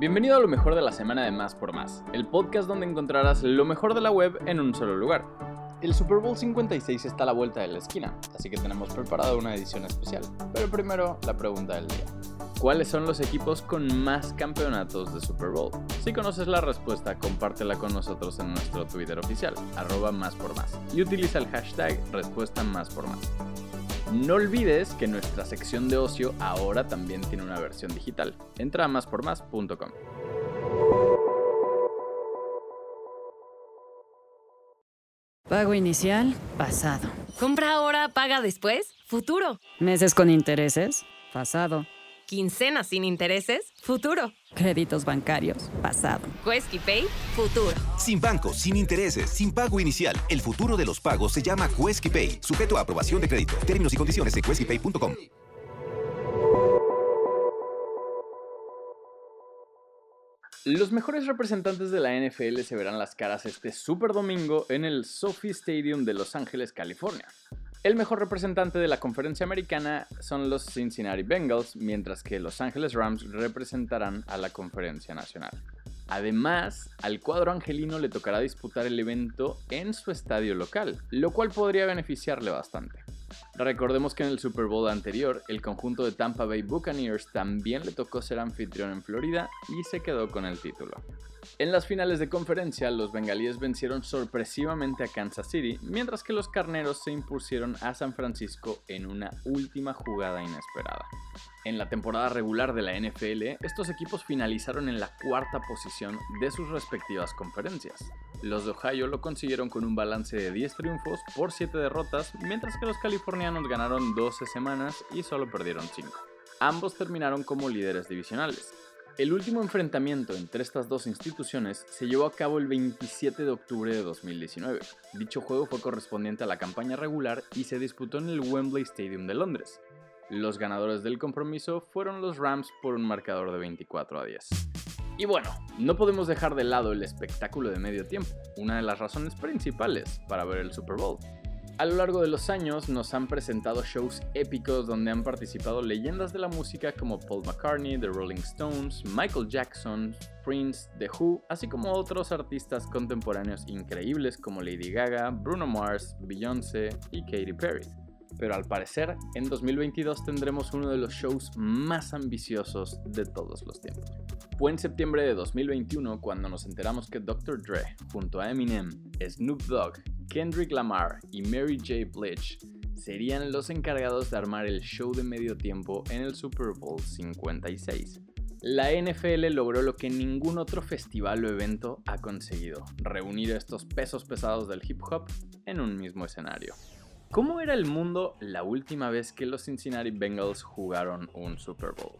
Bienvenido a lo mejor de la semana de Más por Más, el podcast donde encontrarás lo mejor de la web en un solo lugar. El Super Bowl 56 está a la vuelta de la esquina, así que tenemos preparado una edición especial. Pero primero, la pregunta del día. ¿Cuáles son los equipos con más campeonatos de Super Bowl? Si conoces la respuesta, compártela con nosotros en nuestro Twitter oficial, arroba más por más, y utiliza el hashtag respuesta más por más. No olvides que nuestra sección de ocio ahora también tiene una versión digital. Entra a máspormás.com. Pago inicial, pasado. Compra ahora, paga después, futuro. Meses con intereses, pasado. Quincena sin intereses, futuro. Créditos bancarios, pasado. Quesky Pay, futuro. Sin bancos, sin intereses, sin pago inicial. El futuro de los pagos se llama Quesky Pay, sujeto a aprobación de crédito. Términos y condiciones en queskypay.com. Los mejores representantes de la NFL se verán las caras este super domingo en el SoFi Stadium de Los Ángeles, California. El mejor representante de la conferencia americana son los Cincinnati Bengals, mientras que Los Ángeles Rams representarán a la conferencia nacional. Además, al cuadro angelino le tocará disputar el evento en su estadio local, lo cual podría beneficiarle bastante. Recordemos que en el Super Bowl anterior, el conjunto de Tampa Bay Buccaneers también le tocó ser anfitrión en Florida y se quedó con el título. En las finales de conferencia, los bengalíes vencieron sorpresivamente a Kansas City, mientras que los carneros se impusieron a San Francisco en una última jugada inesperada. En la temporada regular de la NFL, estos equipos finalizaron en la cuarta posición de sus respectivas conferencias. Los de Ohio lo consiguieron con un balance de 10 triunfos por 7 derrotas, mientras que los californianos ganaron 12 semanas y solo perdieron 5. Ambos terminaron como líderes divisionales. El último enfrentamiento entre estas dos instituciones se llevó a cabo el 27 de octubre de 2019. Dicho juego fue correspondiente a la campaña regular y se disputó en el Wembley Stadium de Londres. Los ganadores del compromiso fueron los Rams por un marcador de 24 a 10. Y bueno, no podemos dejar de lado el espectáculo de medio tiempo, una de las razones principales para ver el Super Bowl. A lo largo de los años nos han presentado shows épicos donde han participado leyendas de la música como Paul McCartney, The Rolling Stones, Michael Jackson, Prince, The Who, así como otros artistas contemporáneos increíbles como Lady Gaga, Bruno Mars, Beyoncé y Katy Perry pero al parecer en 2022 tendremos uno de los shows más ambiciosos de todos los tiempos. Fue en septiembre de 2021 cuando nos enteramos que Dr. Dre, junto a Eminem, Snoop Dogg, Kendrick Lamar y Mary J. Blige, serían los encargados de armar el show de medio tiempo en el Super Bowl 56. La NFL logró lo que ningún otro festival o evento ha conseguido, reunir estos pesos pesados del hip hop en un mismo escenario. ¿Cómo era el mundo la última vez que los Cincinnati Bengals jugaron un Super Bowl?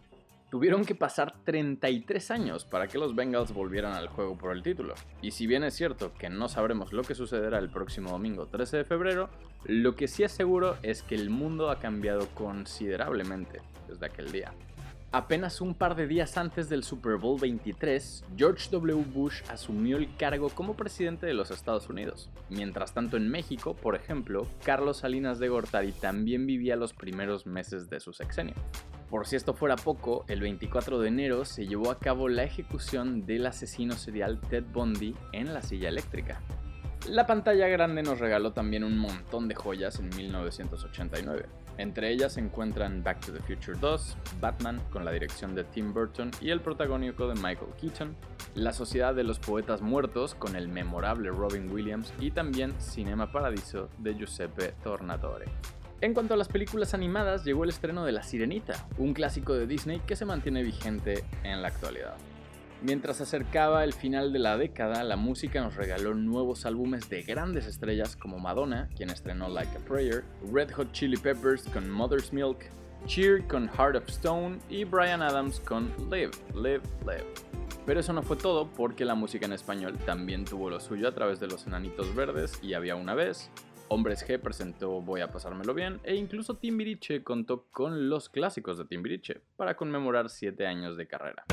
Tuvieron que pasar 33 años para que los Bengals volvieran al juego por el título. Y si bien es cierto que no sabremos lo que sucederá el próximo domingo 13 de febrero, lo que sí es seguro es que el mundo ha cambiado considerablemente desde aquel día. Apenas un par de días antes del Super Bowl 23, George W. Bush asumió el cargo como presidente de los Estados Unidos. Mientras tanto en México, por ejemplo, Carlos Salinas de Gortari también vivía los primeros meses de su sexenio. Por si esto fuera poco, el 24 de enero se llevó a cabo la ejecución del asesino serial Ted Bundy en la silla eléctrica. La pantalla grande nos regaló también un montón de joyas en 1989. Entre ellas se encuentran Back to the Future 2, Batman con la dirección de Tim Burton y el protagónico de Michael Keaton, La Sociedad de los Poetas Muertos con el memorable Robin Williams y también Cinema Paradiso de Giuseppe Tornatore. En cuanto a las películas animadas, llegó el estreno de La Sirenita, un clásico de Disney que se mantiene vigente en la actualidad. Mientras acercaba el final de la década, la música nos regaló nuevos álbumes de grandes estrellas como Madonna, quien estrenó Like a Prayer, Red Hot Chili Peppers con Mother's Milk, Cheer con Heart of Stone y Brian Adams con Live, Live, Live. Pero eso no fue todo porque la música en español también tuvo lo suyo a través de los Enanitos Verdes y Había una vez, Hombres G presentó Voy a pasármelo bien e incluso Timbiriche contó con los clásicos de Timbiriche para conmemorar 7 años de carrera.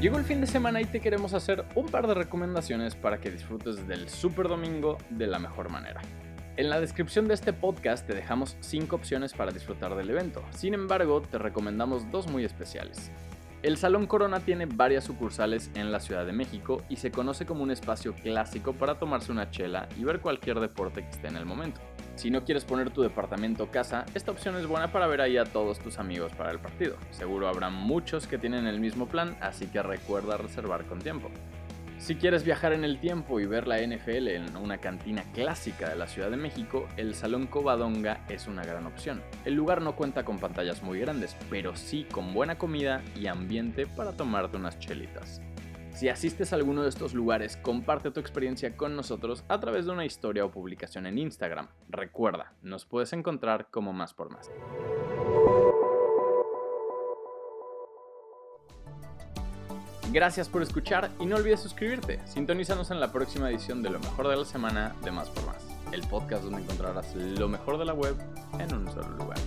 Llegó el fin de semana y te queremos hacer un par de recomendaciones para que disfrutes del Super Domingo de la mejor manera. En la descripción de este podcast te dejamos 5 opciones para disfrutar del evento, sin embargo te recomendamos dos muy especiales. El Salón Corona tiene varias sucursales en la Ciudad de México y se conoce como un espacio clásico para tomarse una chela y ver cualquier deporte que esté en el momento. Si no quieres poner tu departamento o casa, esta opción es buena para ver ahí a todos tus amigos para el partido. Seguro habrá muchos que tienen el mismo plan, así que recuerda reservar con tiempo. Si quieres viajar en el tiempo y ver la NFL en una cantina clásica de la Ciudad de México, el Salón Covadonga es una gran opción. El lugar no cuenta con pantallas muy grandes, pero sí con buena comida y ambiente para tomarte unas chelitas. Si asistes a alguno de estos lugares, comparte tu experiencia con nosotros a través de una historia o publicación en Instagram. Recuerda, nos puedes encontrar como más por más. Gracias por escuchar y no olvides suscribirte. Sintonízanos en la próxima edición de Lo mejor de la semana de Más por Más, el podcast donde encontrarás lo mejor de la web en un solo lugar.